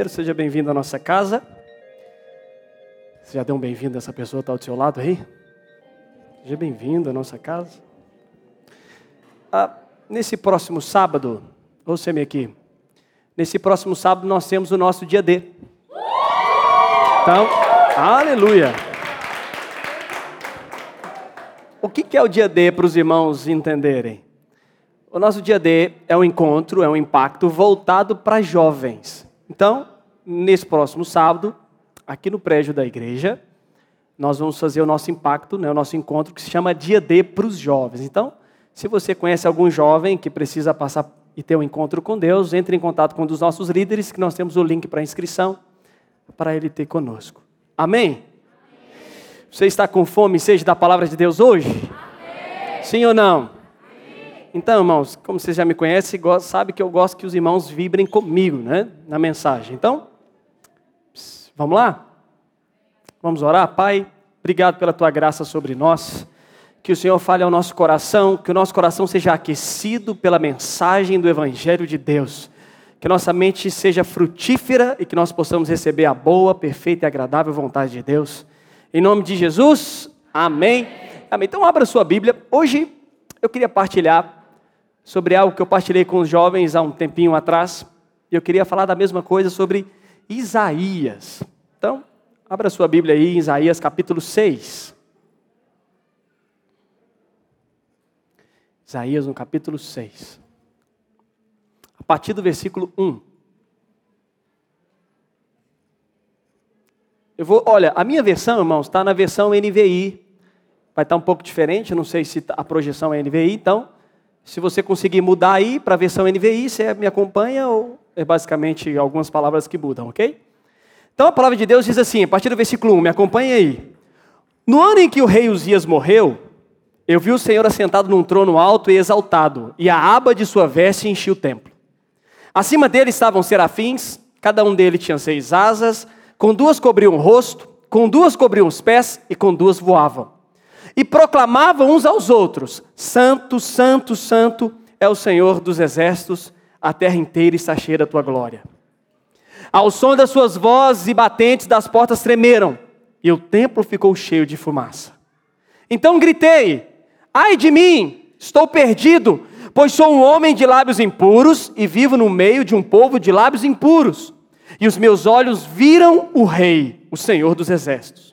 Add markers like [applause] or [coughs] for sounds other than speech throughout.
Primeiro, seja bem-vindo à nossa casa. Você já deu um bem-vindo a essa pessoa que está ao seu lado aí? Seja bem-vindo à nossa casa. Ah, nesse próximo sábado, ouça-me aqui. Nesse próximo sábado nós temos o nosso dia D. Então, aleluia. O que é o dia D para os irmãos entenderem? O nosso dia D é um encontro, é um impacto voltado para jovens. Então, nesse próximo sábado, aqui no prédio da igreja, nós vamos fazer o nosso impacto, né, o nosso encontro que se chama Dia D para os jovens. Então, se você conhece algum jovem que precisa passar e ter um encontro com Deus, entre em contato com um dos nossos líderes, que nós temos o link para inscrição, para ele ter conosco. Amém? Você está com fome e sede da palavra de Deus hoje? Amém. Sim ou não? Então, irmãos, como vocês já me conhecem, sabe que eu gosto que os irmãos vibrem comigo, né? Na mensagem. Então, vamos lá? Vamos orar? Pai, obrigado pela tua graça sobre nós. Que o Senhor fale ao nosso coração, que o nosso coração seja aquecido pela mensagem do Evangelho de Deus. Que nossa mente seja frutífera e que nós possamos receber a boa, perfeita e agradável vontade de Deus. Em nome de Jesus, amém. Amém. Então, abra sua Bíblia. Hoje eu queria partilhar sobre algo que eu partilhei com os jovens há um tempinho atrás. E eu queria falar da mesma coisa sobre Isaías. Então, abra sua Bíblia aí Isaías capítulo 6. Isaías no capítulo 6. A partir do versículo 1. Eu vou, olha, a minha versão, irmãos, está na versão NVI. Vai estar um pouco diferente, não sei se a projeção é NVI, então se você conseguir mudar aí para a versão NVI, você me acompanha ou é basicamente algumas palavras que mudam, ok? Então a palavra de Deus diz assim, a partir do versículo 1, me acompanha aí. No ano em que o rei Uzias morreu, eu vi o Senhor assentado num trono alto e exaltado, e a aba de sua veste enchia o templo. Acima dele estavam serafins, cada um deles tinha seis asas, com duas cobriam o rosto, com duas cobriam os pés e com duas voavam e proclamavam uns aos outros: Santo, Santo, Santo é o Senhor dos exércitos, a terra inteira está cheia da tua glória. Ao som das suas vozes e batentes das portas tremeram, e o templo ficou cheio de fumaça. Então gritei: Ai de mim, estou perdido, pois sou um homem de lábios impuros e vivo no meio de um povo de lábios impuros. E os meus olhos viram o Rei, o Senhor dos exércitos.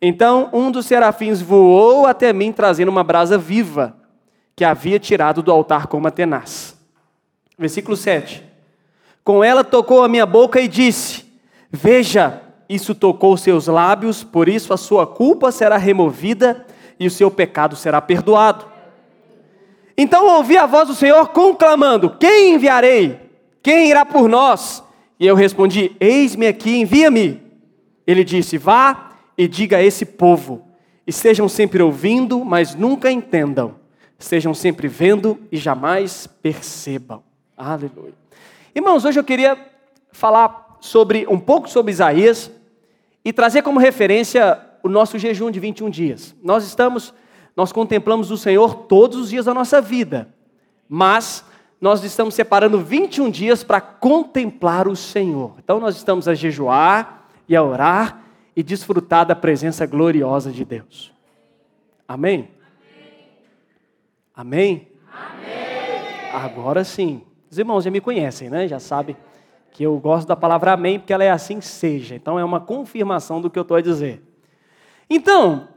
Então um dos serafins voou até mim, trazendo uma brasa viva, que havia tirado do altar com uma tenaz. Versículo 7. Com ela tocou a minha boca e disse: Veja, isso tocou seus lábios, por isso a sua culpa será removida e o seu pecado será perdoado. Então ouvi a voz do Senhor conclamando: Quem enviarei? Quem irá por nós? E eu respondi: Eis-me aqui, envia-me. Ele disse: Vá e diga a esse povo: estejam sempre ouvindo, mas nunca entendam, estejam sempre vendo e jamais percebam. Aleluia. Irmãos, hoje eu queria falar sobre um pouco sobre Isaías e trazer como referência o nosso jejum de 21 dias. Nós estamos, nós contemplamos o Senhor todos os dias da nossa vida, mas nós estamos separando 21 dias para contemplar o Senhor. Então nós estamos a jejuar e a orar e desfrutar da presença gloriosa de Deus. Amém? Amém? Amém? Agora sim. Os irmãos já me conhecem, né? Já sabem que eu gosto da palavra amém, porque ela é assim seja. Então é uma confirmação do que eu estou a dizer. Então,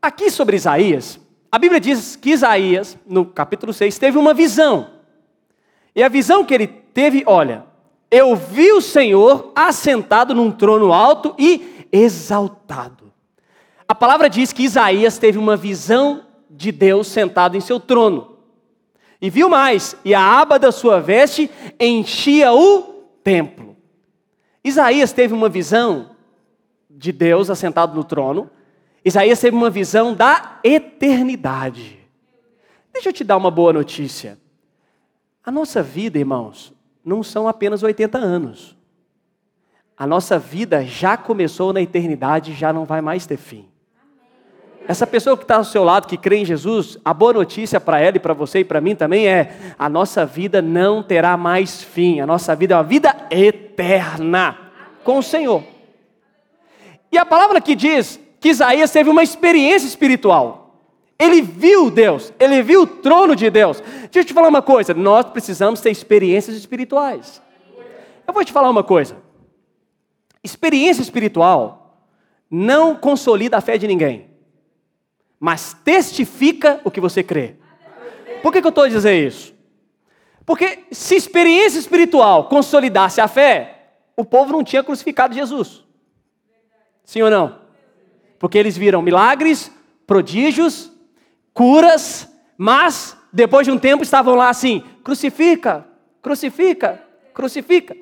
aqui sobre Isaías, a Bíblia diz que Isaías, no capítulo 6, teve uma visão. E a visão que ele teve, olha, eu vi o Senhor assentado num trono alto e exaltado. A palavra diz que Isaías teve uma visão de Deus sentado em seu trono. E viu mais, e a aba da sua veste enchia o templo. Isaías teve uma visão de Deus assentado no trono. Isaías teve uma visão da eternidade. Deixa eu te dar uma boa notícia. A nossa vida, irmãos, não são apenas 80 anos a nossa vida já começou na eternidade e já não vai mais ter fim. Essa pessoa que está ao seu lado, que crê em Jesus, a boa notícia para ela e para você e para mim também é: a nossa vida não terá mais fim, a nossa vida é uma vida eterna. com o Senhor. E a palavra que diz que Isaías teve uma experiência espiritual. Ele viu Deus, ele viu o trono de Deus. Deixa eu te falar uma coisa: nós precisamos ter experiências espirituais. Eu vou te falar uma coisa: experiência espiritual não consolida a fé de ninguém, mas testifica o que você crê. Por que, que eu estou dizer isso? Porque se experiência espiritual consolidasse a fé, o povo não tinha crucificado Jesus. Sim ou não? Porque eles viram milagres, prodígios, curas, mas depois de um tempo estavam lá assim: crucifica, crucifica, crucifica.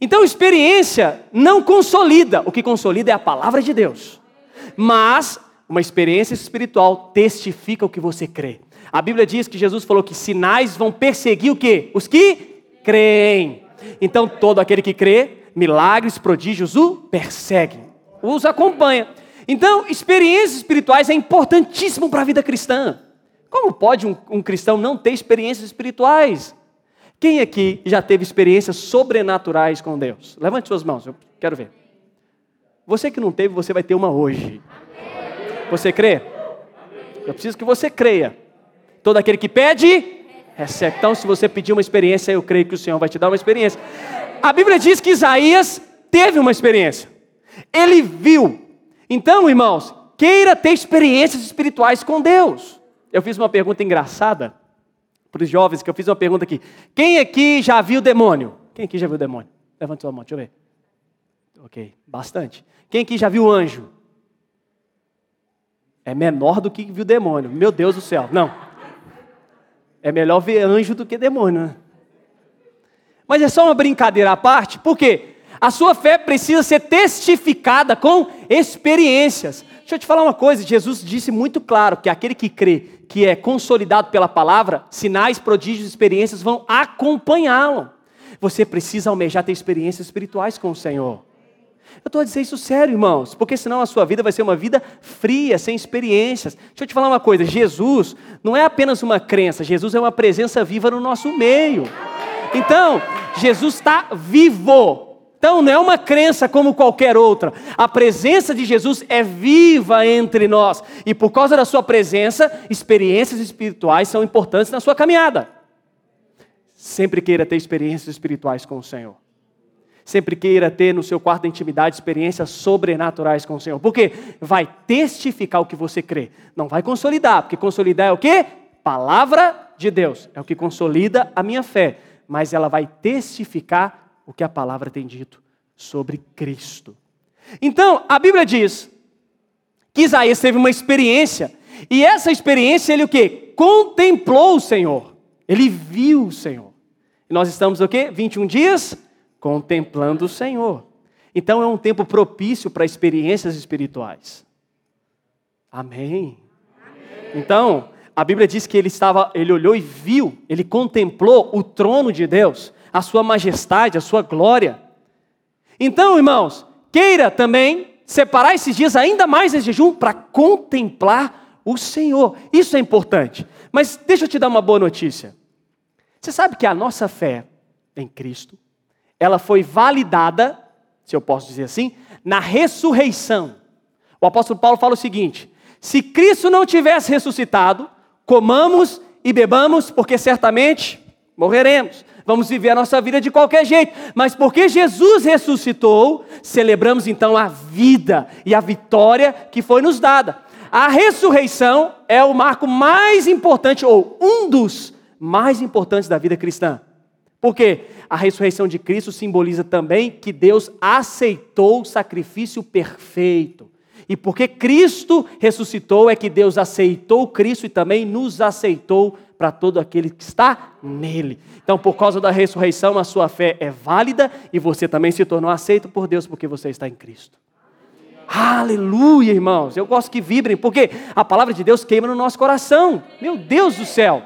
Então, experiência não consolida, o que consolida é a palavra de Deus. Mas uma experiência espiritual testifica o que você crê. A Bíblia diz que Jesus falou que sinais vão perseguir o quê? Os que creem. Então, todo aquele que crê, milagres, prodígios o perseguem, os acompanha. Então, experiências espirituais é importantíssimo para a vida cristã. Como pode um, um, cristão não ter experiências espirituais? Quem aqui já teve experiências sobrenaturais com Deus? Levante suas mãos, eu quero ver. Você que não teve, você vai ter uma hoje. Você crê? Eu preciso que você creia. Todo aquele que pede, recebe. Então, se você pedir uma experiência, eu creio que o Senhor vai te dar uma experiência. A Bíblia diz que Isaías teve uma experiência. Ele viu então, irmãos, queira ter experiências espirituais com Deus. Eu fiz uma pergunta engraçada para os jovens, que eu fiz uma pergunta aqui. Quem aqui já viu demônio? Quem aqui já viu demônio? Levante sua mão, deixa eu ver. Ok, bastante. Quem aqui já viu anjo? É menor do que viu demônio. Meu Deus do céu. Não. É melhor ver anjo do que demônio, né? Mas é só uma brincadeira à parte, por quê? A sua fé precisa ser testificada com experiências. Deixa eu te falar uma coisa: Jesus disse muito claro que aquele que crê que é consolidado pela palavra, sinais, prodígios, experiências vão acompanhá-lo. Você precisa almejar ter experiências espirituais com o Senhor. Eu estou a dizer isso sério, irmãos, porque senão a sua vida vai ser uma vida fria, sem experiências. Deixa eu te falar uma coisa: Jesus não é apenas uma crença, Jesus é uma presença viva no nosso meio. Então, Jesus está vivo. Então não é uma crença como qualquer outra. A presença de Jesus é viva entre nós. E por causa da sua presença, experiências espirituais são importantes na sua caminhada. Sempre queira ter experiências espirituais com o Senhor. Sempre queira ter no seu quarto de intimidade experiências sobrenaturais com o Senhor. Porque vai testificar o que você crê. Não vai consolidar, porque consolidar é o quê? Palavra de Deus. É o que consolida a minha fé. Mas ela vai testificar o que a palavra tem dito sobre Cristo. Então, a Bíblia diz que Isaías teve uma experiência, e essa experiência ele o quê? Contemplou o Senhor. Ele viu o Senhor. E nós estamos o quê? 21 dias contemplando o Senhor. Então é um tempo propício para experiências espirituais. Amém. Amém. Então, a Bíblia diz que ele estava, ele olhou e viu, ele contemplou o trono de Deus a sua majestade, a sua glória. Então, irmãos, queira também separar esses dias ainda mais em jejum para contemplar o Senhor. Isso é importante. Mas deixa eu te dar uma boa notícia. Você sabe que a nossa fé em Cristo, ela foi validada, se eu posso dizer assim, na ressurreição. O apóstolo Paulo fala o seguinte: se Cristo não tivesse ressuscitado, comamos e bebamos, porque certamente morreremos vamos viver a nossa vida de qualquer jeito. Mas porque Jesus ressuscitou, celebramos então a vida e a vitória que foi nos dada. A ressurreição é o marco mais importante, ou um dos mais importantes da vida cristã. Porque a ressurreição de Cristo simboliza também que Deus aceitou o sacrifício perfeito. E porque Cristo ressuscitou, é que Deus aceitou Cristo e também nos aceitou para todo aquele que está nele. Então, por causa da ressurreição, a sua fé é válida e você também se tornou aceito por Deus porque você está em Cristo. Aleluia, irmãos. Eu gosto que vibrem, porque a palavra de Deus queima no nosso coração. Meu Deus do céu.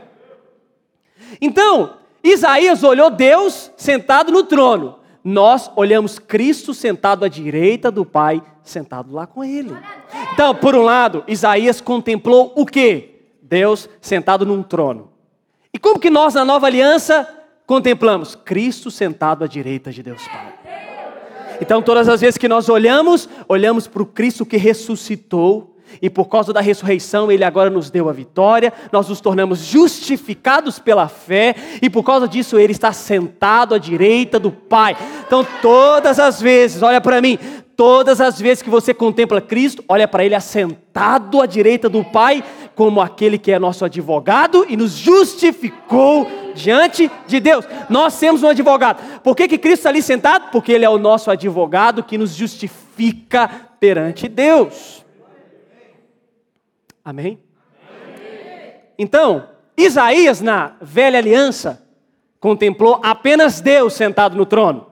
Então, Isaías olhou Deus sentado no trono. Nós olhamos Cristo sentado à direita do Pai, sentado lá com ele. Então, por um lado, Isaías contemplou o quê? Deus sentado num trono. E como que nós, na nova aliança, contemplamos? Cristo sentado à direita de Deus Pai. Então, todas as vezes que nós olhamos, olhamos para o Cristo que ressuscitou, e por causa da ressurreição, Ele agora nos deu a vitória, nós nos tornamos justificados pela fé, e por causa disso, Ele está sentado à direita do Pai. Então, todas as vezes, olha para mim, todas as vezes que você contempla Cristo, olha para Ele assentado à direita do Pai, como aquele que é nosso advogado e nos justificou diante de Deus. Nós temos um advogado. Por que, que Cristo está ali sentado? Porque Ele é o nosso advogado que nos justifica perante Deus. Amém? Então, Isaías, na velha aliança, contemplou apenas Deus sentado no trono.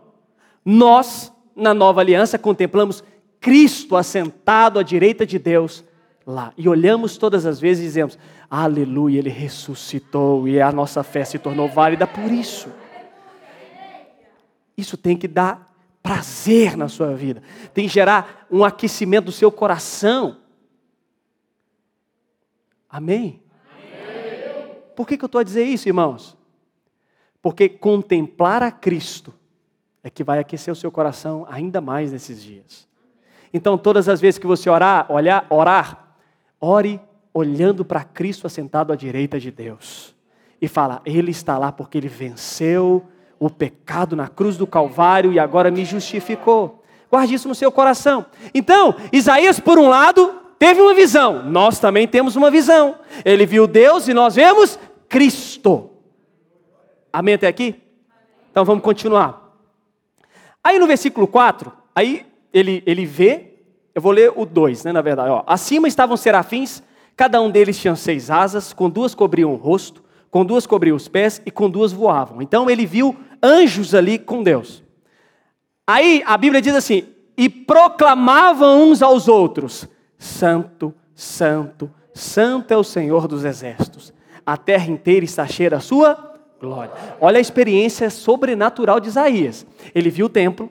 Nós, na nova aliança, contemplamos Cristo assentado à direita de Deus lá. E olhamos todas as vezes e dizemos: Aleluia, ele ressuscitou e a nossa fé se tornou válida por isso. Isso tem que dar prazer na sua vida, tem que gerar um aquecimento do seu coração. Amém? Por que, que eu estou a dizer isso, irmãos? Porque contemplar a Cristo é que vai aquecer o seu coração ainda mais nesses dias. Então, todas as vezes que você orar, olhar, orar, Ore olhando para Cristo assentado à direita de Deus. E fala: Ele está lá porque ele venceu o pecado na cruz do Calvário e agora me justificou. Guarde isso no seu coração. Então, Isaías, por um lado, teve uma visão. Nós também temos uma visão. Ele viu Deus e nós vemos Cristo. Amém até aqui? Então vamos continuar. Aí no versículo 4, aí ele, ele vê eu vou ler o 2, né, na verdade. Ó. Acima estavam serafins, cada um deles tinha seis asas, com duas cobriam o rosto, com duas cobriam os pés e com duas voavam. Então ele viu anjos ali com Deus. Aí a Bíblia diz assim: e proclamavam uns aos outros: Santo, Santo, Santo é o Senhor dos exércitos. A terra inteira está cheia da sua glória. Olha a experiência sobrenatural de Isaías. Ele viu o templo,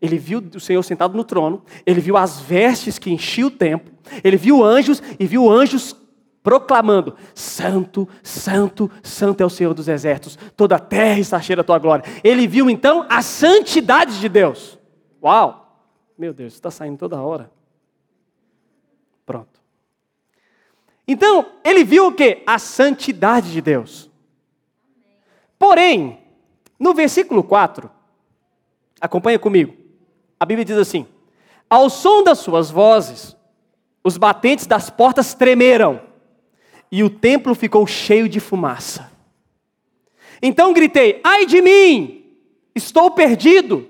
ele viu o Senhor sentado no trono, ele viu as vestes que enchiam o templo, ele viu anjos e viu anjos proclamando: Santo, Santo, Santo é o Senhor dos exércitos, toda a terra está cheia da tua glória. Ele viu então a santidade de Deus. Uau! Meu Deus, está saindo toda hora. Pronto. Então, ele viu o que? A santidade de Deus. Porém, no versículo 4, acompanha comigo. A Bíblia diz assim: Ao som das suas vozes, os batentes das portas tremeram, e o templo ficou cheio de fumaça. Então gritei: Ai de mim! Estou perdido,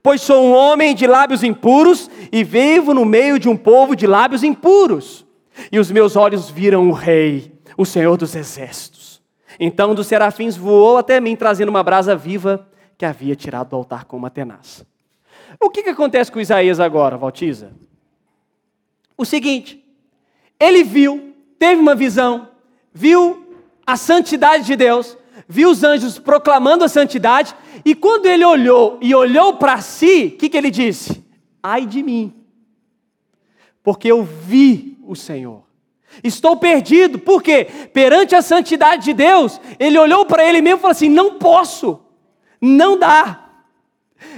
pois sou um homem de lábios impuros e vivo no meio de um povo de lábios impuros. E os meus olhos viram o Rei, o Senhor dos Exércitos. Então um dos serafins voou até mim, trazendo uma brasa viva que havia tirado do altar com uma tenaz. O que, que acontece com Isaías agora, Valtiza? O seguinte, ele viu, teve uma visão, viu a santidade de Deus, viu os anjos proclamando a santidade, e quando ele olhou e olhou para si, o que, que ele disse? Ai de mim, porque eu vi o Senhor. Estou perdido, porque perante a santidade de Deus, ele olhou para ele mesmo e falou assim: não posso, não dá.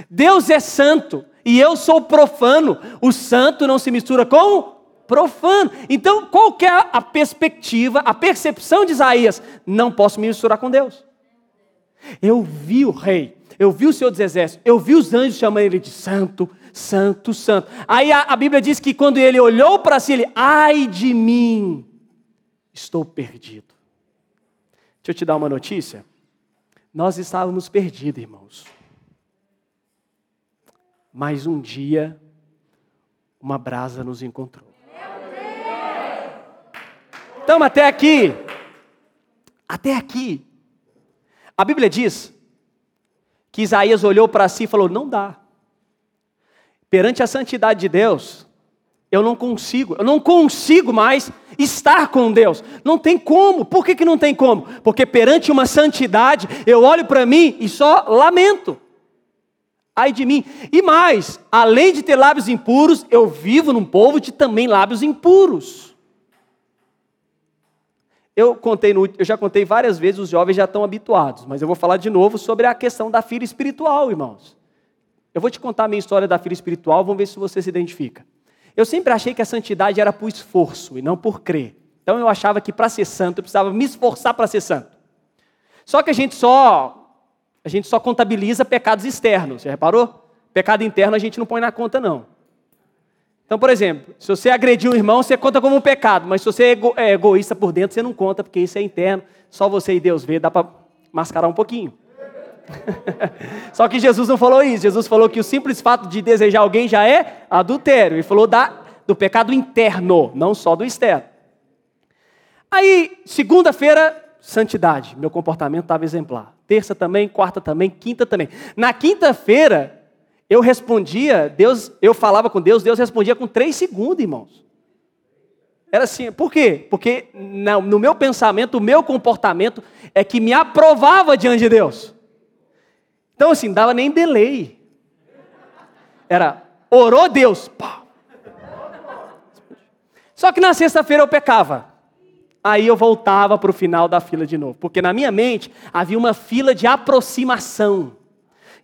Deus é santo e eu sou profano. O santo não se mistura com profano. Então, qual que é a perspectiva, a percepção de Isaías? Não posso me misturar com Deus. Eu vi o rei, eu vi o Senhor dos Exércitos, eu vi os anjos chamando ele de santo, santo, santo. Aí a, a Bíblia diz que quando ele olhou para si, ele, ai de mim, estou perdido. Deixa eu te dar uma notícia. Nós estávamos perdidos, irmãos. Mas um dia, uma brasa nos encontrou. Então, até aqui. Até aqui. A Bíblia diz que Isaías olhou para si e falou: Não dá. Perante a santidade de Deus, eu não consigo, eu não consigo mais estar com Deus. Não tem como. Por que, que não tem como? Porque perante uma santidade, eu olho para mim e só lamento ai de mim. E mais, além de ter lábios impuros, eu vivo num povo de também lábios impuros. Eu contei no, eu já contei várias vezes, os jovens já estão habituados, mas eu vou falar de novo sobre a questão da filha espiritual, irmãos. Eu vou te contar a minha história da filha espiritual, vamos ver se você se identifica. Eu sempre achei que a santidade era por esforço e não por crer. Então eu achava que para ser santo eu precisava me esforçar para ser santo. Só que a gente só a gente só contabiliza pecados externos, você reparou? Pecado interno a gente não põe na conta não. Então, por exemplo, se você agrediu um irmão, você conta como um pecado, mas se você é, ego é egoísta por dentro, você não conta, porque isso é interno, só você e Deus vê, dá para mascarar um pouquinho. [laughs] Só que Jesus não falou isso. Jesus falou que o simples fato de desejar alguém já é adultério. Ele falou da, do pecado interno, não só do externo. Aí, segunda-feira, santidade. Meu comportamento estava exemplar. Terça também, quarta também, quinta também. Na quinta-feira, eu respondia, Deus, eu falava com Deus, Deus respondia com três segundos, irmãos. Era assim, por quê? Porque no meu pensamento, o meu comportamento é que me aprovava diante de Deus. Então, assim, dava nem delay. Era, orou Deus. Pá. Só que na sexta-feira eu pecava. Aí eu voltava para o final da fila de novo. Porque na minha mente havia uma fila de aproximação.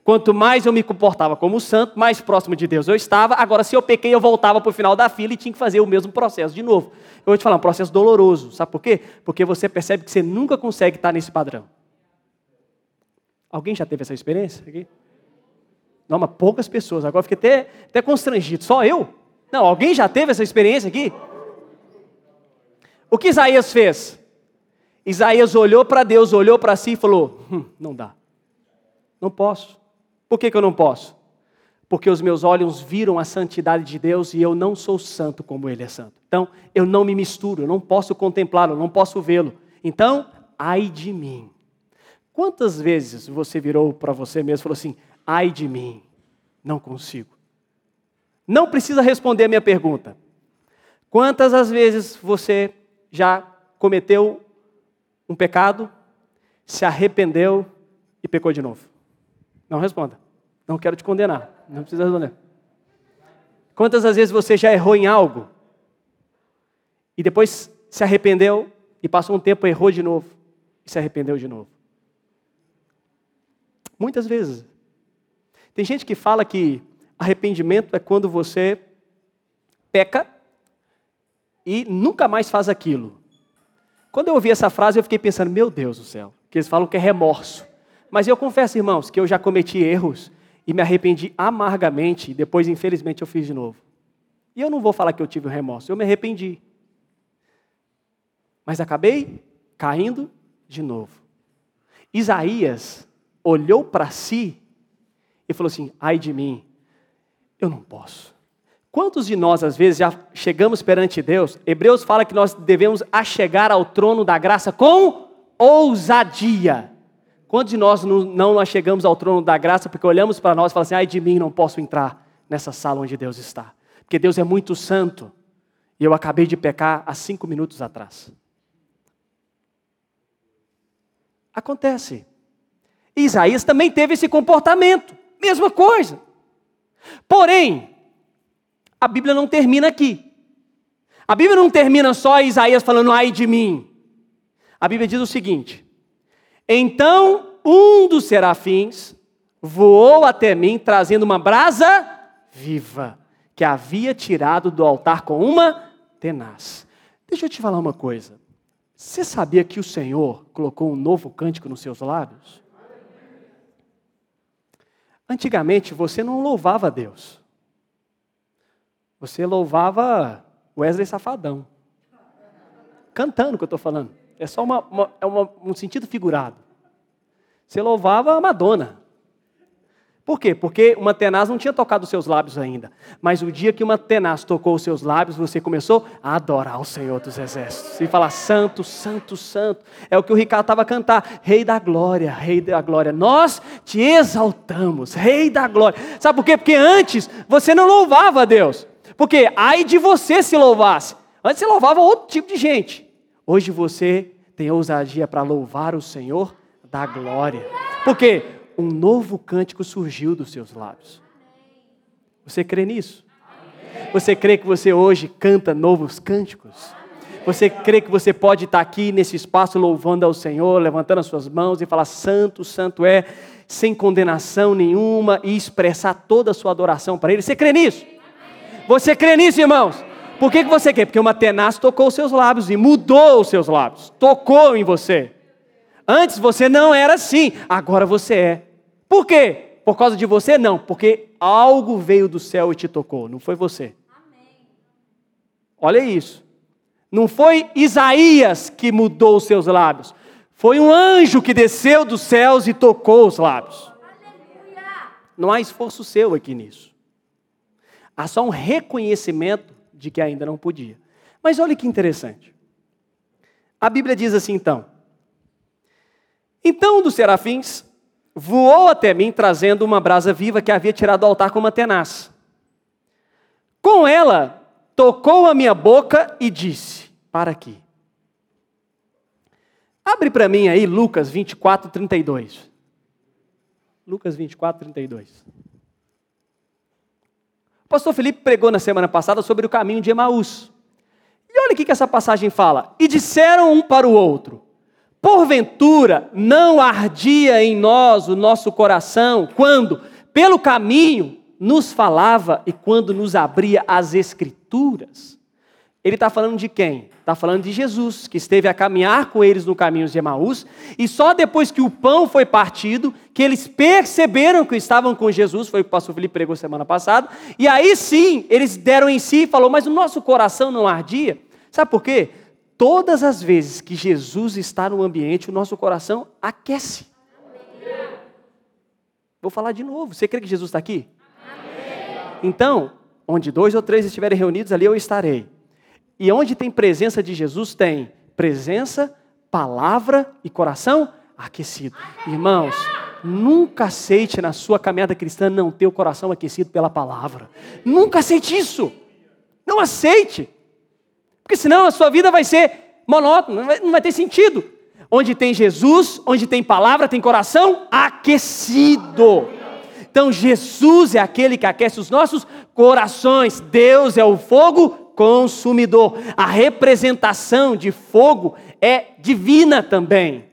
Quanto mais eu me comportava como santo, mais próximo de Deus eu estava. Agora, se eu pequei, eu voltava para o final da fila e tinha que fazer o mesmo processo de novo. Eu vou te falar, um processo doloroso. Sabe por quê? Porque você percebe que você nunca consegue estar nesse padrão. Alguém já teve essa experiência aqui? Não, mas poucas pessoas. Agora fiquei até, até constrangido. Só eu? Não, alguém já teve essa experiência aqui? O que Isaías fez? Isaías olhou para Deus, olhou para si e falou: hum, Não dá. Não posso. Por que, que eu não posso? Porque os meus olhos viram a santidade de Deus e eu não sou santo como Ele é santo. Então, eu não me misturo, eu não posso contemplá-lo, não posso vê-lo. Então, ai de mim. Quantas vezes você virou para você mesmo e falou assim: ai de mim, não consigo? Não precisa responder a minha pergunta. Quantas as vezes você já cometeu um pecado, se arrependeu e pecou de novo? Não responda. Não quero te condenar. Não precisa responder. Quantas as vezes você já errou em algo e depois se arrependeu e passou um tempo errou de novo e se arrependeu de novo? Muitas vezes. Tem gente que fala que arrependimento é quando você peca e nunca mais faz aquilo. Quando eu ouvi essa frase, eu fiquei pensando, meu Deus do céu, que eles falam que é remorso. Mas eu confesso, irmãos, que eu já cometi erros e me arrependi amargamente, e depois, infelizmente, eu fiz de novo. E eu não vou falar que eu tive um remorso, eu me arrependi. Mas acabei caindo de novo. Isaías olhou para si e falou assim: ai de mim, eu não posso. Quantos de nós, às vezes, já chegamos perante Deus? Hebreus fala que nós devemos achegar ao trono da graça com ousadia. Quantos de nós não, não chegamos ao trono da graça porque olhamos para nós e falamos assim: ai de mim, não posso entrar nessa sala onde Deus está? Porque Deus é muito santo e eu acabei de pecar há cinco minutos atrás. Acontece. Isaías também teve esse comportamento, mesma coisa. Porém, a Bíblia não termina aqui. A Bíblia não termina só Isaías falando ai de mim. A Bíblia diz o seguinte: Então um dos serafins voou até mim trazendo uma brasa viva que havia tirado do altar com uma tenaz. Deixa eu te falar uma coisa. Você sabia que o Senhor colocou um novo cântico nos seus lábios? Antigamente você não louvava Deus. Você louvava Wesley Safadão. Cantando que eu estou falando. É só uma, uma, é uma, um sentido figurado. Você louvava a Madonna. Por quê? Porque uma tenaz não tinha tocado os seus lábios ainda. Mas o dia que uma tenaz tocou os seus lábios, você começou a adorar o Senhor dos Exércitos. E falar, Santo, Santo, Santo. É o que o Ricardo estava a cantar. Rei da glória, Rei da glória. Nós te exaltamos, Rei da glória. Sabe por quê? Porque antes você não louvava a Deus. Porque ai de você se louvasse. Antes você louvava outro tipo de gente. Hoje você tem ousadia para louvar o Senhor da glória. Por quê? Um novo cântico surgiu dos seus lábios. Você crê nisso? Você crê que você hoje canta novos cânticos? Você crê que você pode estar aqui nesse espaço louvando ao Senhor, levantando as suas mãos e falar: Santo, Santo é, sem condenação nenhuma e expressar toda a sua adoração para Ele? Você crê nisso? Você crê nisso, irmãos? Por que, que você quer? Porque uma tenaz tocou os seus lábios e mudou os seus lábios, tocou em você. Antes você não era assim, agora você é. Por quê? Por causa de você? Não, porque algo veio do céu e te tocou, não foi você. Olha isso. Não foi Isaías que mudou os seus lábios. Foi um anjo que desceu dos céus e tocou os lábios. Não há esforço seu aqui nisso. Há só um reconhecimento de que ainda não podia. Mas olha que interessante. A Bíblia diz assim então: Então um dos serafins voou até mim trazendo uma brasa viva que havia tirado do altar com uma tenaz. Com ela tocou a minha boca e disse: Para aqui. Abre para mim aí Lucas 24, 32. Lucas 24, 32. O pastor Felipe pregou na semana passada sobre o caminho de Emaús. E olha o que essa passagem fala. E disseram um para o outro: Porventura não ardia em nós o nosso coração quando, pelo caminho, nos falava e quando nos abria as Escrituras. Ele está falando de quem? Está falando de Jesus, que esteve a caminhar com eles no caminho de Emaús, e só depois que o pão foi partido, que eles perceberam que estavam com Jesus, foi o que o pastor Felipe pregou semana passada, e aí sim, eles deram em si e falou, mas o nosso coração não ardia. Sabe por quê? Todas as vezes que Jesus está no ambiente, o nosso coração aquece. Vou falar de novo. Você crê que Jesus está aqui? Então, onde dois ou três estiverem reunidos, ali eu estarei. E onde tem presença de Jesus, tem presença, palavra e coração aquecido. Irmãos, nunca aceite na sua caminhada cristã não ter o coração aquecido pela palavra. Nunca aceite isso. Não aceite. Porque senão a sua vida vai ser monótona, não vai, não vai ter sentido. Onde tem Jesus, onde tem palavra, tem coração aquecido. Então Jesus é aquele que aquece os nossos corações. Deus é o fogo consumidor. A representação de fogo é divina também.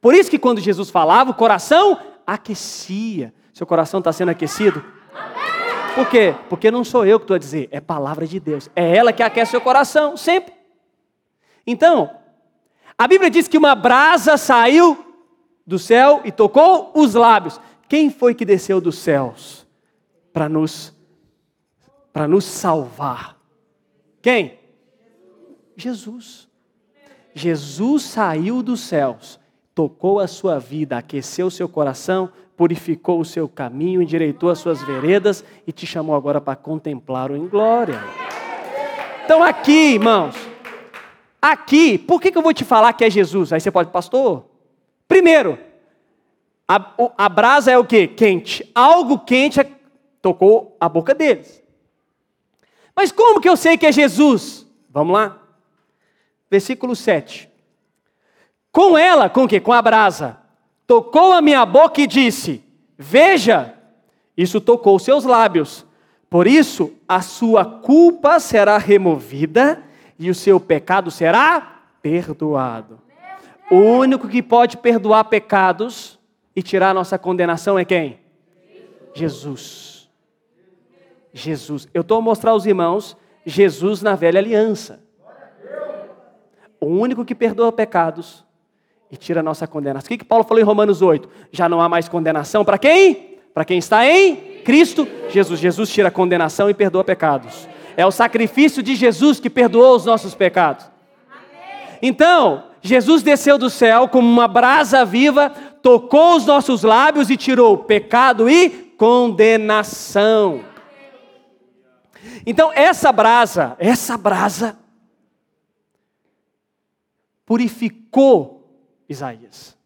Por isso que quando Jesus falava, o coração aquecia. Seu coração está sendo aquecido? Por quê? Porque não sou eu que estou a dizer, é palavra de Deus. É ela que aquece seu coração, sempre. Então, a Bíblia diz que uma brasa saiu do céu e tocou os lábios. Quem foi que desceu dos céus para nos para nos salvar? Quem? Jesus. Jesus saiu dos céus, tocou a sua vida, aqueceu seu coração, purificou o seu caminho, endireitou as suas veredas e te chamou agora para contemplá-lo em glória. Então, aqui, irmãos, aqui, por que, que eu vou te falar que é Jesus? Aí você pode, pastor. Primeiro, a, a brasa é o que? Quente. Algo quente é, tocou a boca deles. Mas como que eu sei que é Jesus? Vamos lá. Versículo 7. Com ela, com o que? Com a brasa. Tocou a minha boca e disse: Veja, isso tocou seus lábios. Por isso, a sua culpa será removida e o seu pecado será perdoado. O único que pode perdoar pecados e tirar nossa condenação é quem? Jesus. Jesus. Eu estou a mostrar aos irmãos Jesus na velha aliança. O único que perdoa pecados e tira a nossa condenação. O que, que Paulo falou em Romanos 8? Já não há mais condenação para quem? Para quem está em Cristo Jesus. Jesus tira a condenação e perdoa pecados. É o sacrifício de Jesus que perdoou os nossos pecados. Então, Jesus desceu do céu como uma brasa viva, tocou os nossos lábios e tirou pecado e condenação. Então, essa brasa, essa brasa, purificou Isaías.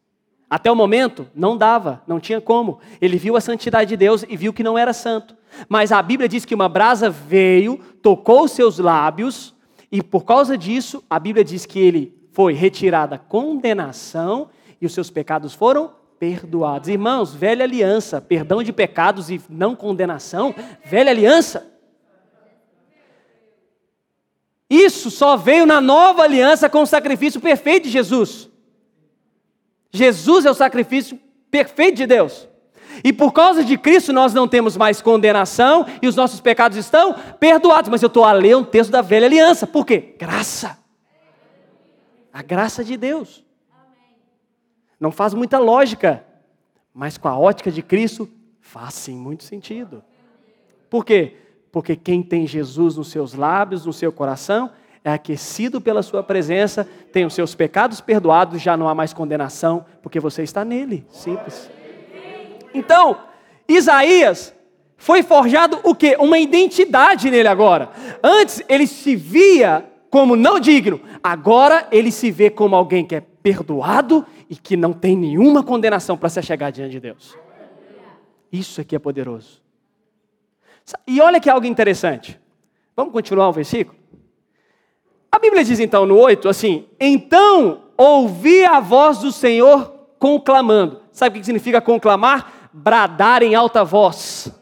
Até o momento, não dava, não tinha como. Ele viu a santidade de Deus e viu que não era santo. Mas a Bíblia diz que uma brasa veio, tocou seus lábios, e por causa disso, a Bíblia diz que ele foi retirada a condenação e os seus pecados foram perdoados. Irmãos, velha aliança, perdão de pecados e não condenação, velha aliança. isso só veio na nova aliança com o sacrifício perfeito de Jesus. Jesus é o sacrifício perfeito de Deus. E por causa de Cristo nós não temos mais condenação e os nossos pecados estão perdoados. Mas eu estou a ler um texto da velha aliança. Por quê? Graça. A graça de Deus. Não faz muita lógica, mas com a ótica de Cristo faz sim muito sentido. Por quê? Porque quem tem Jesus nos seus lábios, no seu coração, é aquecido pela sua presença, tem os seus pecados perdoados, já não há mais condenação, porque você está nele. Simples. Então, Isaías foi forjado o quê? Uma identidade nele agora. Antes ele se via como não digno, agora ele se vê como alguém que é perdoado e que não tem nenhuma condenação para se chegar diante de Deus. Isso aqui é poderoso. E olha que algo interessante. Vamos continuar o versículo? A Bíblia diz então no 8 assim: Então ouvi a voz do Senhor conclamando. Sabe o que significa conclamar? Bradar em alta voz.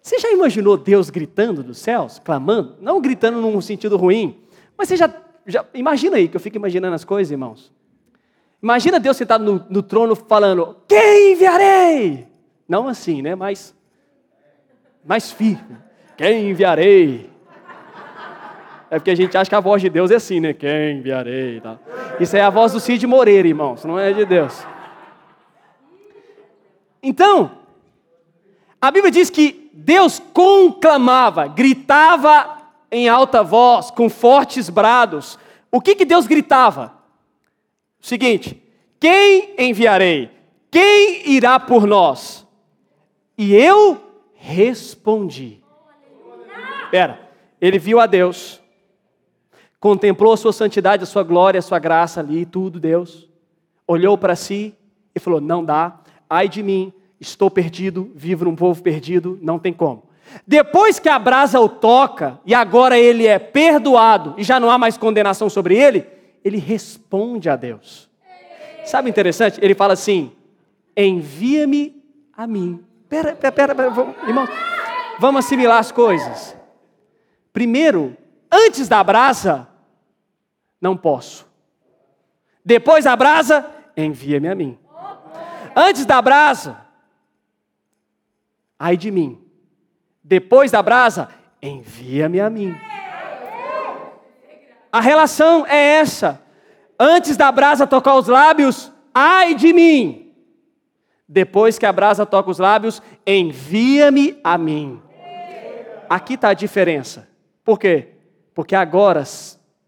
Você já imaginou Deus gritando dos céus, clamando? Não gritando num sentido ruim, mas você já, já imagina aí, que eu fico imaginando as coisas, irmãos. Imagina Deus sentado no, no trono falando: Quem enviarei? Não assim, né? Mas mais firme. Quem enviarei? É porque a gente acha que a voz de Deus é assim, né? Quem enviarei? Tá? Isso é a voz do Cid Moreira, irmãos, não é de Deus. Então, a Bíblia diz que Deus conclamava, gritava em alta voz, com fortes brados. O que, que Deus gritava? O seguinte: Quem enviarei? Quem irá por nós? E eu respondi. Espera, ele viu a Deus, contemplou a sua santidade, a sua glória, a sua graça ali, tudo, Deus. Olhou para si e falou: Não dá, ai de mim, estou perdido, vivo num povo perdido, não tem como. Depois que a brasa o toca e agora ele é perdoado e já não há mais condenação sobre ele, ele responde a Deus. Sabe interessante? Ele fala assim: envia-me a mim. Pera, pera, pera, pera vamos, vamos assimilar as coisas. Primeiro, antes da brasa, não posso. Depois da brasa, envia-me a mim. Antes da brasa, ai de mim. Depois da brasa, envia-me a mim. A relação é essa. Antes da brasa tocar os lábios, ai de mim. Depois que a brasa toca os lábios, envia-me a mim. Aqui está a diferença. Por quê? Porque agora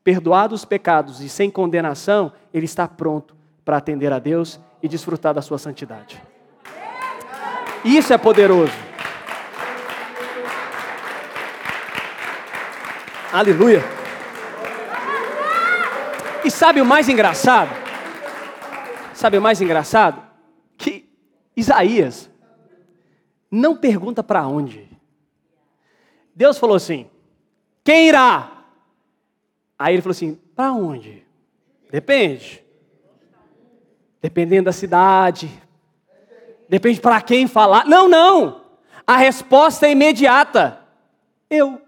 perdoados os pecados e sem condenação, ele está pronto para atender a Deus e desfrutar da sua santidade. Isso é poderoso. Aleluia. E sabe o mais engraçado? Sabe o mais engraçado? Que Isaías não pergunta para onde. Deus falou assim: quem irá? Aí ele falou assim: para onde? Depende. Dependendo da cidade. Depende para quem falar. Não, não. A resposta é imediata. Eu.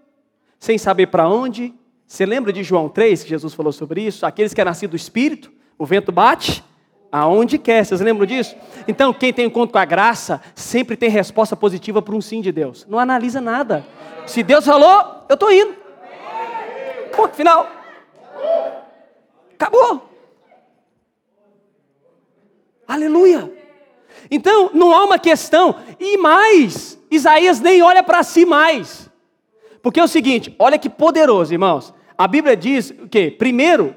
Sem saber para onde. Você lembra de João 3, que Jesus falou sobre isso? Aqueles que é nascido do Espírito, o vento bate aonde quer. Vocês lembram disso? Então, quem tem encontro com a graça, sempre tem resposta positiva para um sim de Deus. Não analisa nada. Se Deus falou, eu estou indo. Ponto final. Acabou. Aleluia. Então, não há uma questão. E mais, Isaías nem olha para si mais. Porque é o seguinte, olha que poderoso, irmãos. A Bíblia diz o quê? Primeiro,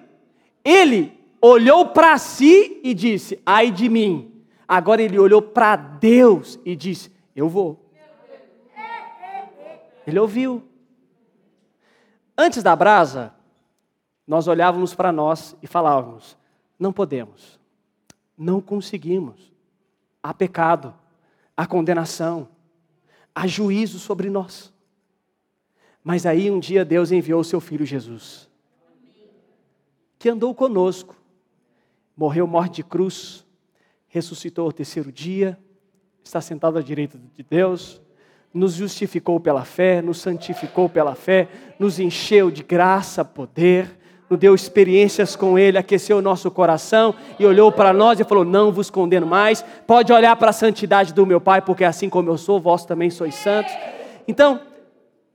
ele olhou para si e disse: Ai de mim. Agora ele olhou para Deus e disse: Eu vou. Ele ouviu. Antes da brasa, nós olhávamos para nós e falávamos: não podemos, não conseguimos. Há pecado, há condenação, há juízo sobre nós. Mas aí um dia Deus enviou o seu filho Jesus, que andou conosco, morreu morte de cruz, ressuscitou ao terceiro dia, está sentado à direita de Deus, nos justificou pela fé, nos santificou pela fé, nos encheu de graça, poder, deu experiências com Ele, aqueceu o nosso coração e olhou para nós e falou: Não vos condeno mais, pode olhar para a santidade do meu Pai, porque assim como eu sou, vós também sois santos. Então,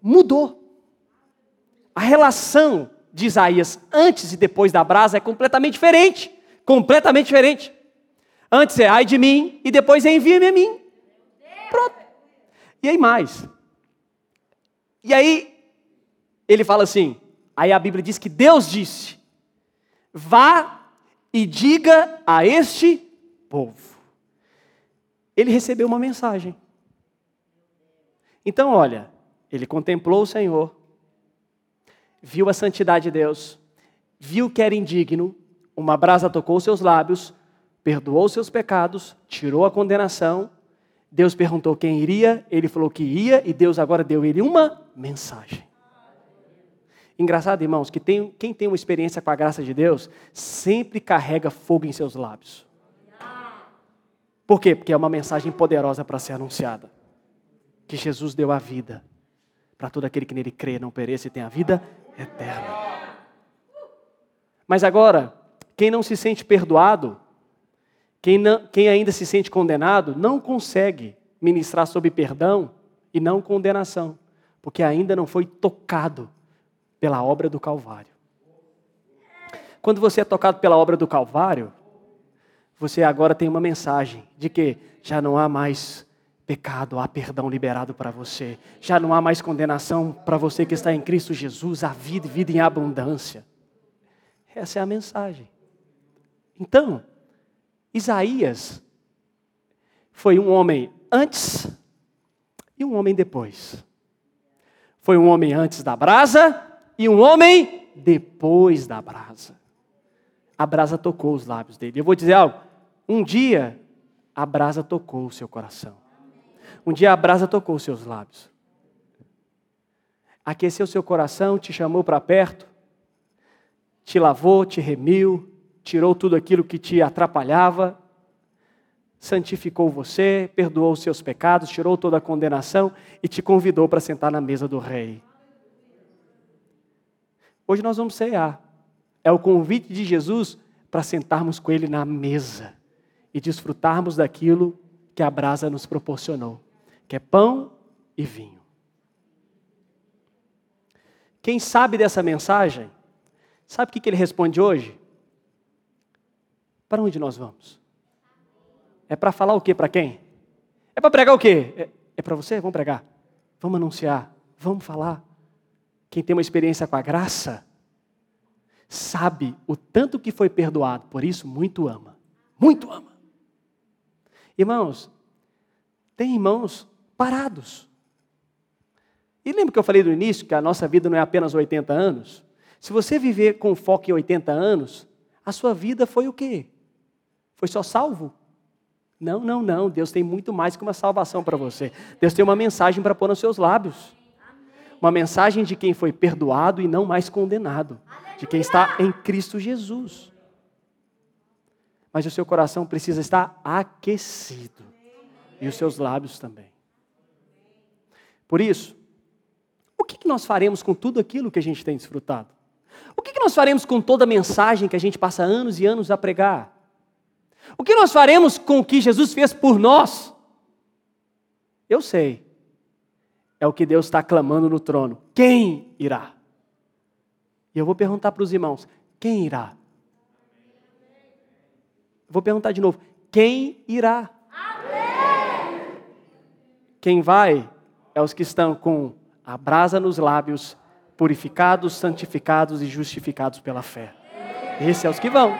mudou. A relação de Isaías antes e depois da brasa é completamente diferente. Completamente diferente. Antes é ai de mim e depois é envia-me a mim. Pronto. E aí mais. E aí ele fala assim: aí a Bíblia diz que Deus disse: vá e diga a este povo. Ele recebeu uma mensagem. Então, olha, ele contemplou o Senhor, viu a santidade de Deus, viu que era indigno, uma brasa tocou seus lábios, perdoou seus pecados, tirou a condenação. Deus perguntou quem iria, ele falou que ia, e Deus agora deu ele uma mensagem. Engraçado, irmãos, que tem, quem tem uma experiência com a graça de Deus sempre carrega fogo em seus lábios. Por quê? Porque é uma mensagem poderosa para ser anunciada. Que Jesus deu a vida para todo aquele que nele crê, não pereça e tenha a vida eterna. Mas agora, quem não se sente perdoado, quem, não, quem ainda se sente condenado, não consegue ministrar sobre perdão e não condenação, porque ainda não foi tocado pela obra do Calvário. Quando você é tocado pela obra do Calvário, você agora tem uma mensagem de que já não há mais pecado, há perdão liberado para você. Já não há mais condenação para você que está em Cristo Jesus, há vida e vida em abundância. Essa é a mensagem. Então, Isaías foi um homem antes e um homem depois. Foi um homem antes da brasa e um homem depois da brasa. A brasa tocou os lábios dele. Eu vou dizer algo. Um dia a brasa tocou o seu coração. Um dia a brasa tocou os seus lábios. Aqueceu seu coração, te chamou para perto, te lavou, te remiu, tirou tudo aquilo que te atrapalhava, santificou você, perdoou os seus pecados, tirou toda a condenação e te convidou para sentar na mesa do rei. Hoje nós vamos cear. É o convite de Jesus para sentarmos com Ele na mesa e desfrutarmos daquilo que a brasa nos proporcionou, que é pão e vinho. Quem sabe dessa mensagem, sabe o que ele responde hoje? Para onde nós vamos? É para falar o que para quem? É para pregar o quê? É, é para você? Vamos pregar. Vamos anunciar. Vamos falar. Quem tem uma experiência com a graça, sabe o tanto que foi perdoado, por isso muito ama. Muito ama. Irmãos, tem irmãos parados. E lembra que eu falei no início que a nossa vida não é apenas 80 anos? Se você viver com foco em 80 anos, a sua vida foi o quê? Foi só salvo? Não, não, não. Deus tem muito mais que uma salvação para você. Deus tem uma mensagem para pôr nos seus lábios uma mensagem de quem foi perdoado e não mais condenado, de quem está em Cristo Jesus. Mas o seu coração precisa estar aquecido e os seus lábios também. Por isso, o que nós faremos com tudo aquilo que a gente tem desfrutado? O que nós faremos com toda a mensagem que a gente passa anos e anos a pregar? O que nós faremos com o que Jesus fez por nós? Eu sei é o que Deus está clamando no trono. Quem irá? E eu vou perguntar para os irmãos: quem irá? Vou perguntar de novo: quem irá? Amém. Quem vai é os que estão com a brasa nos lábios, purificados, santificados e justificados pela fé. Esses é os que vão.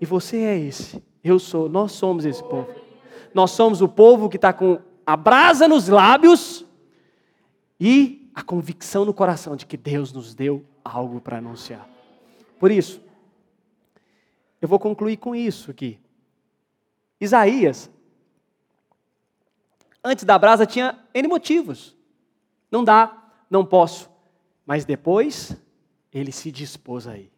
E você é esse. Eu sou, nós somos esse povo. Nós somos o povo que está com a brasa nos lábios e a convicção no coração de que Deus nos deu algo para anunciar. Por isso, eu vou concluir com isso aqui. Isaías, antes da brasa, tinha N motivos. Não dá, não posso. Mas depois, ele se dispôs a ir.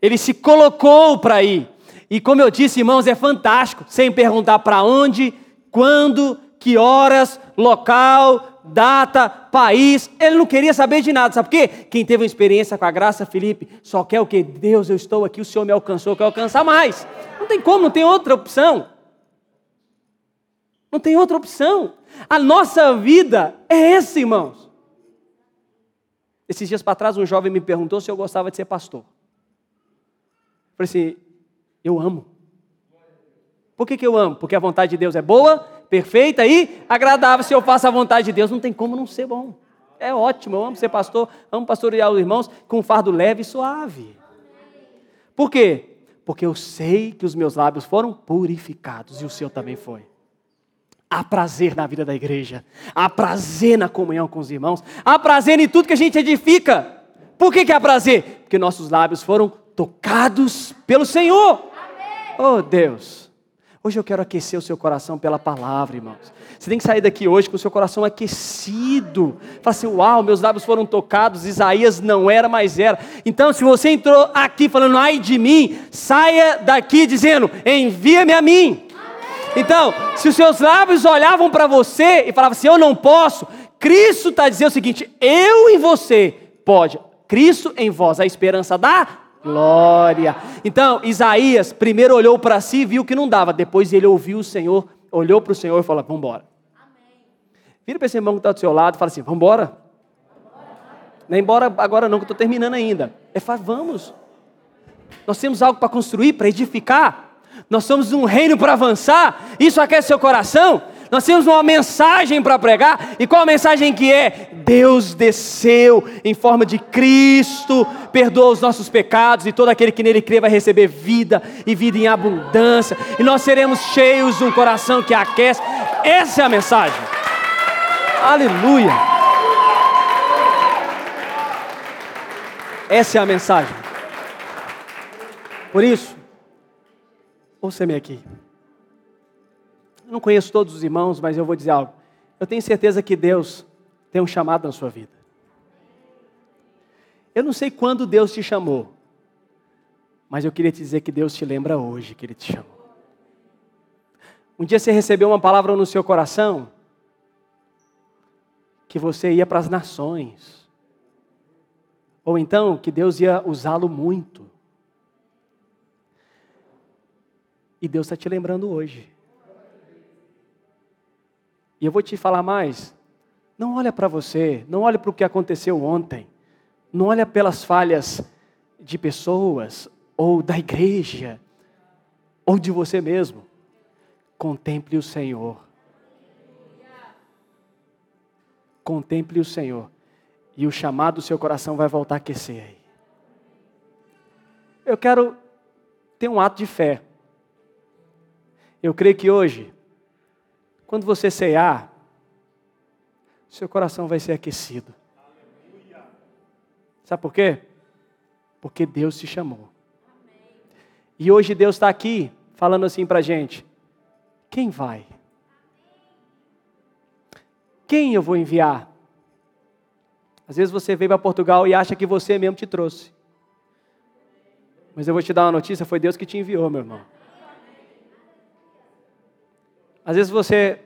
Ele se colocou para ir. E como eu disse, irmãos, é fantástico, sem perguntar para onde, quando, que horas, local, data, país, ele não queria saber de nada, sabe por quê? Quem teve uma experiência com a graça, Felipe, só quer o que? Deus, eu estou aqui, o Senhor me alcançou, eu quero alcançar mais. Não tem como, não tem outra opção. Não tem outra opção. A nossa vida é essa, irmãos. Esses dias para trás, um jovem me perguntou se eu gostava de ser pastor. Eu falei assim: eu amo. Por que, que eu amo? Porque a vontade de Deus é boa, perfeita e agradável. Se eu faço a vontade de Deus, não tem como não ser bom. É ótimo, eu amo ser pastor, amo pastorear os irmãos com um fardo leve e suave. Por quê? Porque eu sei que os meus lábios foram purificados e o seu também foi. Há prazer na vida da igreja, há prazer na comunhão com os irmãos, há prazer em tudo que a gente edifica. Por que, que há prazer? Porque nossos lábios foram tocados pelo Senhor. Amém. Oh Deus, hoje eu quero aquecer o seu coração pela palavra, irmãos. Você tem que sair daqui hoje com o seu coração aquecido. Fala assim: Uau, meus lábios foram tocados. Isaías não era, mas era. Então, se você entrou aqui falando, ai de mim, saia daqui dizendo: Envia-me a mim. Então, se os seus lábios olhavam para você e falavam assim: Eu não posso, Cristo está dizendo o seguinte: Eu em você pode. Cristo em vós, a esperança da glória. Então, Isaías primeiro olhou para si e viu que não dava. Depois ele ouviu o Senhor, olhou para o Senhor e falou: Vamos embora. Vira para esse irmão que está do seu lado e fala assim: Vamos embora. Não é embora agora não, que estou terminando ainda. É fala, vamos. Nós temos algo para construir, para edificar. Nós somos um reino para avançar. Isso aquece seu coração? Nós temos uma mensagem para pregar. E qual a mensagem que é? Deus desceu em forma de Cristo, perdoa os nossos pecados e todo aquele que nele crê vai receber vida e vida em abundância. E nós seremos cheios de um coração que aquece. Essa é a mensagem. Aleluia. Essa é a mensagem. Por isso, Ouça-me aqui. Eu não conheço todos os irmãos, mas eu vou dizer algo. Eu tenho certeza que Deus tem um chamado na sua vida. Eu não sei quando Deus te chamou, mas eu queria te dizer que Deus te lembra hoje que Ele te chamou. Um dia você recebeu uma palavra no seu coração que você ia para as nações, ou então que Deus ia usá-lo muito. E Deus está te lembrando hoje. E eu vou te falar mais. Não olha para você, não olha para o que aconteceu ontem. Não olha pelas falhas de pessoas, ou da igreja, ou de você mesmo. Contemple o Senhor. Contemple o Senhor. E o chamado do seu coração vai voltar a aquecer aí. Eu quero ter um ato de fé. Eu creio que hoje, quando você cear, seu coração vai ser aquecido. Sabe por quê? Porque Deus te chamou. E hoje Deus está aqui falando assim para a gente: quem vai? Quem eu vou enviar? Às vezes você veio para Portugal e acha que você mesmo te trouxe. Mas eu vou te dar uma notícia: foi Deus que te enviou, meu irmão. Às vezes você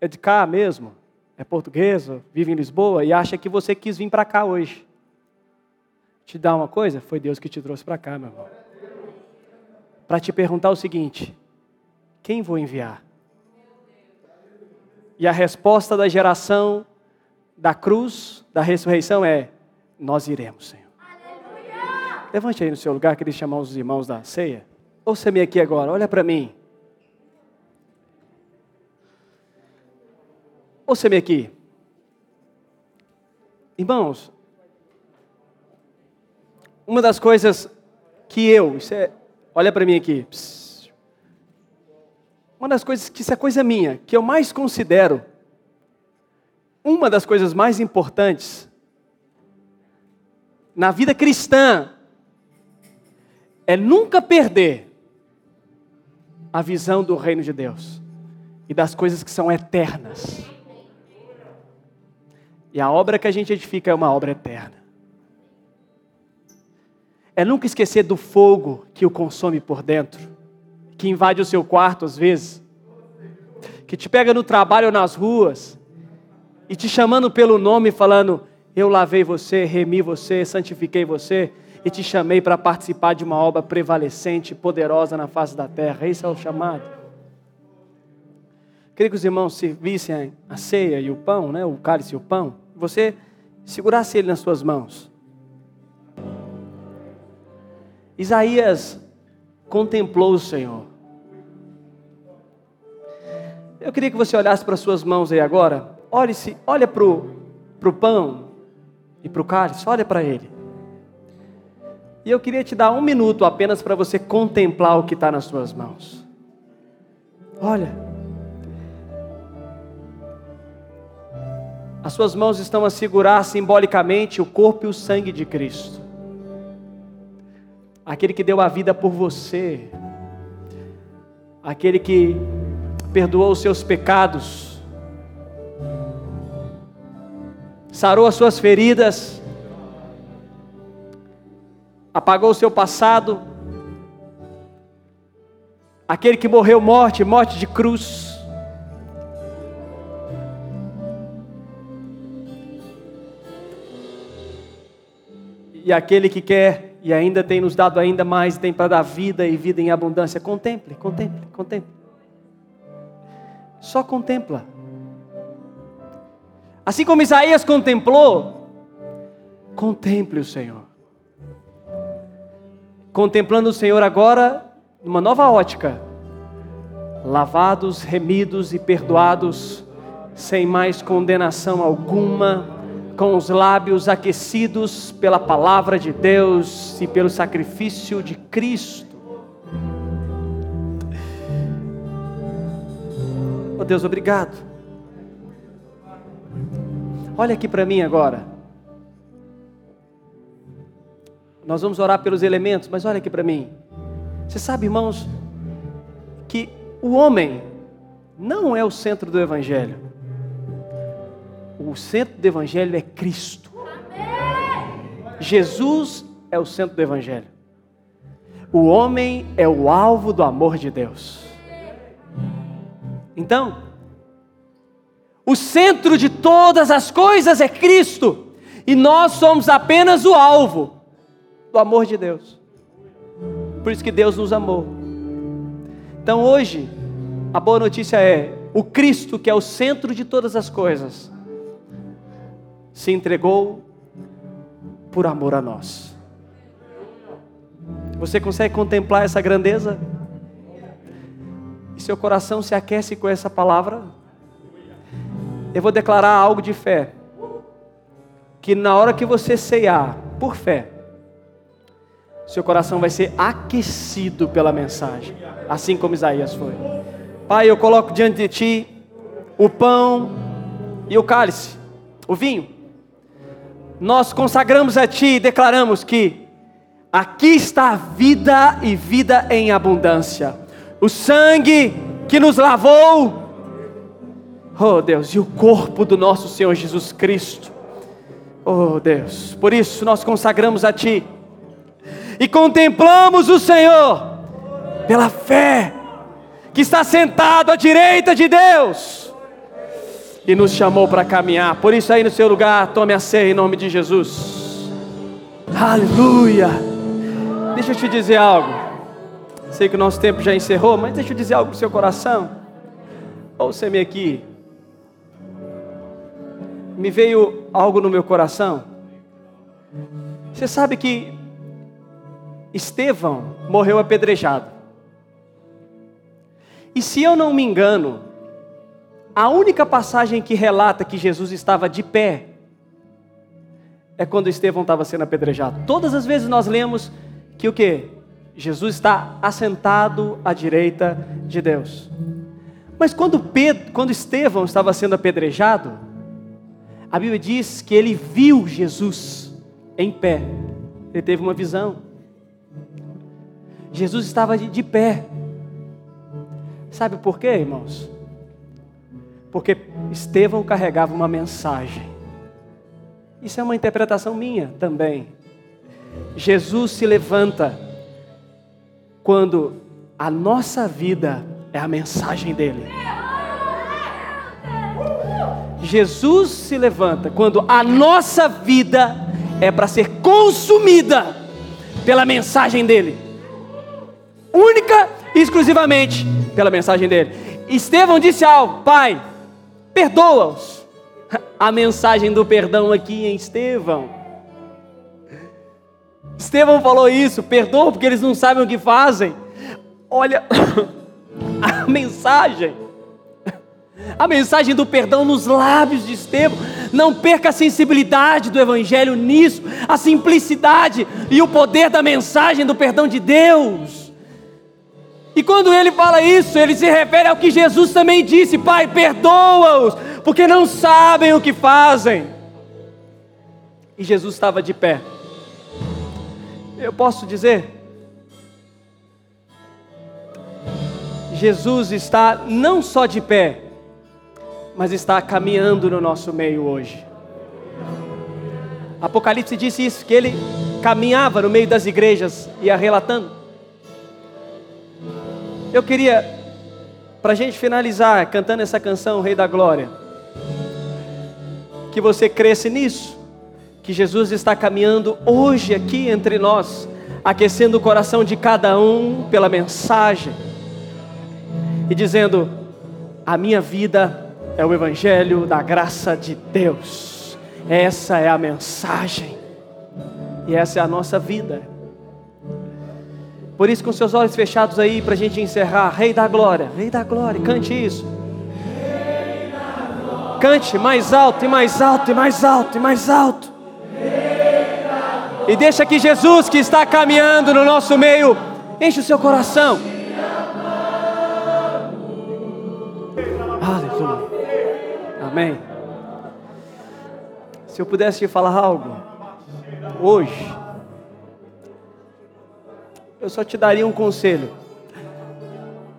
é de cá mesmo, é português, vive em Lisboa e acha que você quis vir para cá hoje. Te dar uma coisa? Foi Deus que te trouxe para cá, meu irmão. Para te perguntar o seguinte: quem vou enviar? E a resposta da geração da cruz, da ressurreição é: nós iremos, Senhor. Aleluia! Levante aí no seu lugar, queria chamar os irmãos da ceia. Ouça-me aqui agora, olha para mim. Ouça-me aqui. Irmãos, uma das coisas que eu, isso é, olha para mim aqui. Pss, uma das coisas que isso é coisa minha, que eu mais considero uma das coisas mais importantes na vida cristã é nunca perder a visão do reino de Deus e das coisas que são eternas. E a obra que a gente edifica é uma obra eterna. É nunca esquecer do fogo que o consome por dentro, que invade o seu quarto às vezes, que te pega no trabalho ou nas ruas e te chamando pelo nome, falando: Eu lavei você, remi você, santifiquei você e te chamei para participar de uma obra prevalecente, poderosa na face da terra. Esse é o chamado. Queria que os irmãos servissem a ceia e o pão, né, o cálice e o pão. Você segurasse ele nas suas mãos. Isaías contemplou o Senhor. Eu queria que você olhasse para as suas mãos aí agora. Olhe se, olha para o pão e para o cálice, olha para ele. E eu queria te dar um minuto apenas para você contemplar o que está nas suas mãos. Olha. As suas mãos estão a segurar simbolicamente o corpo e o sangue de Cristo. Aquele que deu a vida por você. Aquele que perdoou os seus pecados, sarou as suas feridas, apagou o seu passado, aquele que morreu morte, morte de cruz. E aquele que quer e ainda tem nos dado ainda mais, tem para dar vida e vida em abundância. Contemple, contemple, contemple. Só contempla. Assim como Isaías contemplou, contemple o Senhor. Contemplando o Senhor agora, numa nova ótica, lavados, remidos e perdoados, sem mais condenação alguma, com os lábios aquecidos pela palavra de Deus e pelo sacrifício de Cristo. Oh Deus, obrigado. Olha aqui para mim agora. Nós vamos orar pelos elementos, mas olha aqui para mim. Você sabe, irmãos, que o homem não é o centro do Evangelho. O centro do Evangelho é Cristo. Jesus é o centro do Evangelho. O homem é o alvo do amor de Deus. Então, o centro de todas as coisas é Cristo, e nós somos apenas o alvo do amor de Deus. Por isso que Deus nos amou. Então hoje, a boa notícia é: o Cristo, que é o centro de todas as coisas, se entregou por amor a nós. Você consegue contemplar essa grandeza? e seu coração se aquece com essa palavra, eu vou declarar algo de fé. Que na hora que você ceiar, por fé, seu coração vai ser aquecido pela mensagem, assim como Isaías foi. Pai, eu coloco diante de ti o pão e o cálice, o vinho. Nós consagramos a ti e declaramos que aqui está a vida e vida em abundância o sangue que nos lavou, oh Deus, e o corpo do nosso Senhor Jesus Cristo, oh Deus, por isso nós consagramos a Ti e contemplamos o Senhor pela fé, que está sentado à direita de Deus e nos chamou para caminhar. Por isso, aí no seu lugar, tome a ceia em nome de Jesus. Aleluia. Deixa eu te dizer algo. Sei que o nosso tempo já encerrou, mas deixa eu dizer algo para o seu coração. Ouça-me aqui. Me veio algo no meu coração. Você sabe que Estevão morreu apedrejado. E se eu não me engano, a única passagem que relata que Jesus estava de pé é quando Estevão estava sendo apedrejado. Todas as vezes nós lemos que o que? Jesus está assentado à direita de Deus. Mas quando, Pedro, quando Estevão estava sendo apedrejado, a Bíblia diz que ele viu Jesus em pé. Ele teve uma visão. Jesus estava de, de pé. Sabe por quê, irmãos? Porque Estevão carregava uma mensagem. Isso é uma interpretação minha também. Jesus se levanta quando a nossa vida é a mensagem dele. Jesus se levanta quando a nossa vida é para ser consumida pela mensagem dele. Única e exclusivamente pela mensagem dele. Estevão disse ao Pai: perdoa-os. [laughs] A mensagem do perdão aqui em Estevão. Estevão falou isso, perdoa porque eles não sabem o que fazem. Olha [coughs] a mensagem. A mensagem do perdão nos lábios de Estevão. Não perca a sensibilidade do Evangelho nisso, a simplicidade e o poder da mensagem do perdão de Deus. E quando ele fala isso, ele se refere ao que Jesus também disse: Pai, perdoa-os, porque não sabem o que fazem. E Jesus estava de pé. Eu posso dizer, Jesus está não só de pé, mas está caminhando no nosso meio hoje. Apocalipse disse isso, que ele caminhava no meio das igrejas, ia relatando. Eu queria, para a gente finalizar cantando essa canção, Rei da Glória, que você cresce nisso, que Jesus está caminhando hoje aqui entre nós, aquecendo o coração de cada um pela mensagem e dizendo: A minha vida é o Evangelho da graça de Deus, essa é a mensagem, e essa é a nossa vida. Por isso, com seus olhos fechados aí, para a gente encerrar, Rei da Glória, Rei da Glória, cante isso. Cante mais alto e mais alto e mais alto e mais alto. E deixa que Jesus, que está caminhando no nosso meio, enche o seu coração. Aleluia. Amém. Se eu pudesse te falar algo hoje, eu só te daria um conselho.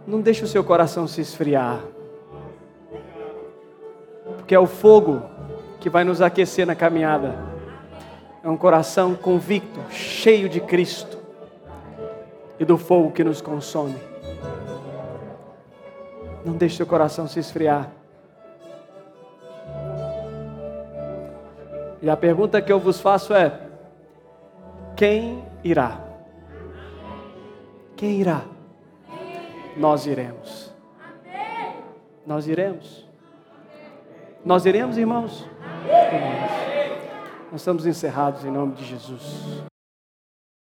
Não deixe o seu coração se esfriar. Porque é o fogo que vai nos aquecer na caminhada. É um coração convicto, cheio de Cristo e do fogo que nos consome. Não deixe seu coração se esfriar. E a pergunta que eu vos faço é: quem irá? Quem irá? Nós iremos. Nós iremos. Nós iremos, irmãos? Nós estamos encerrados em nome de Jesus.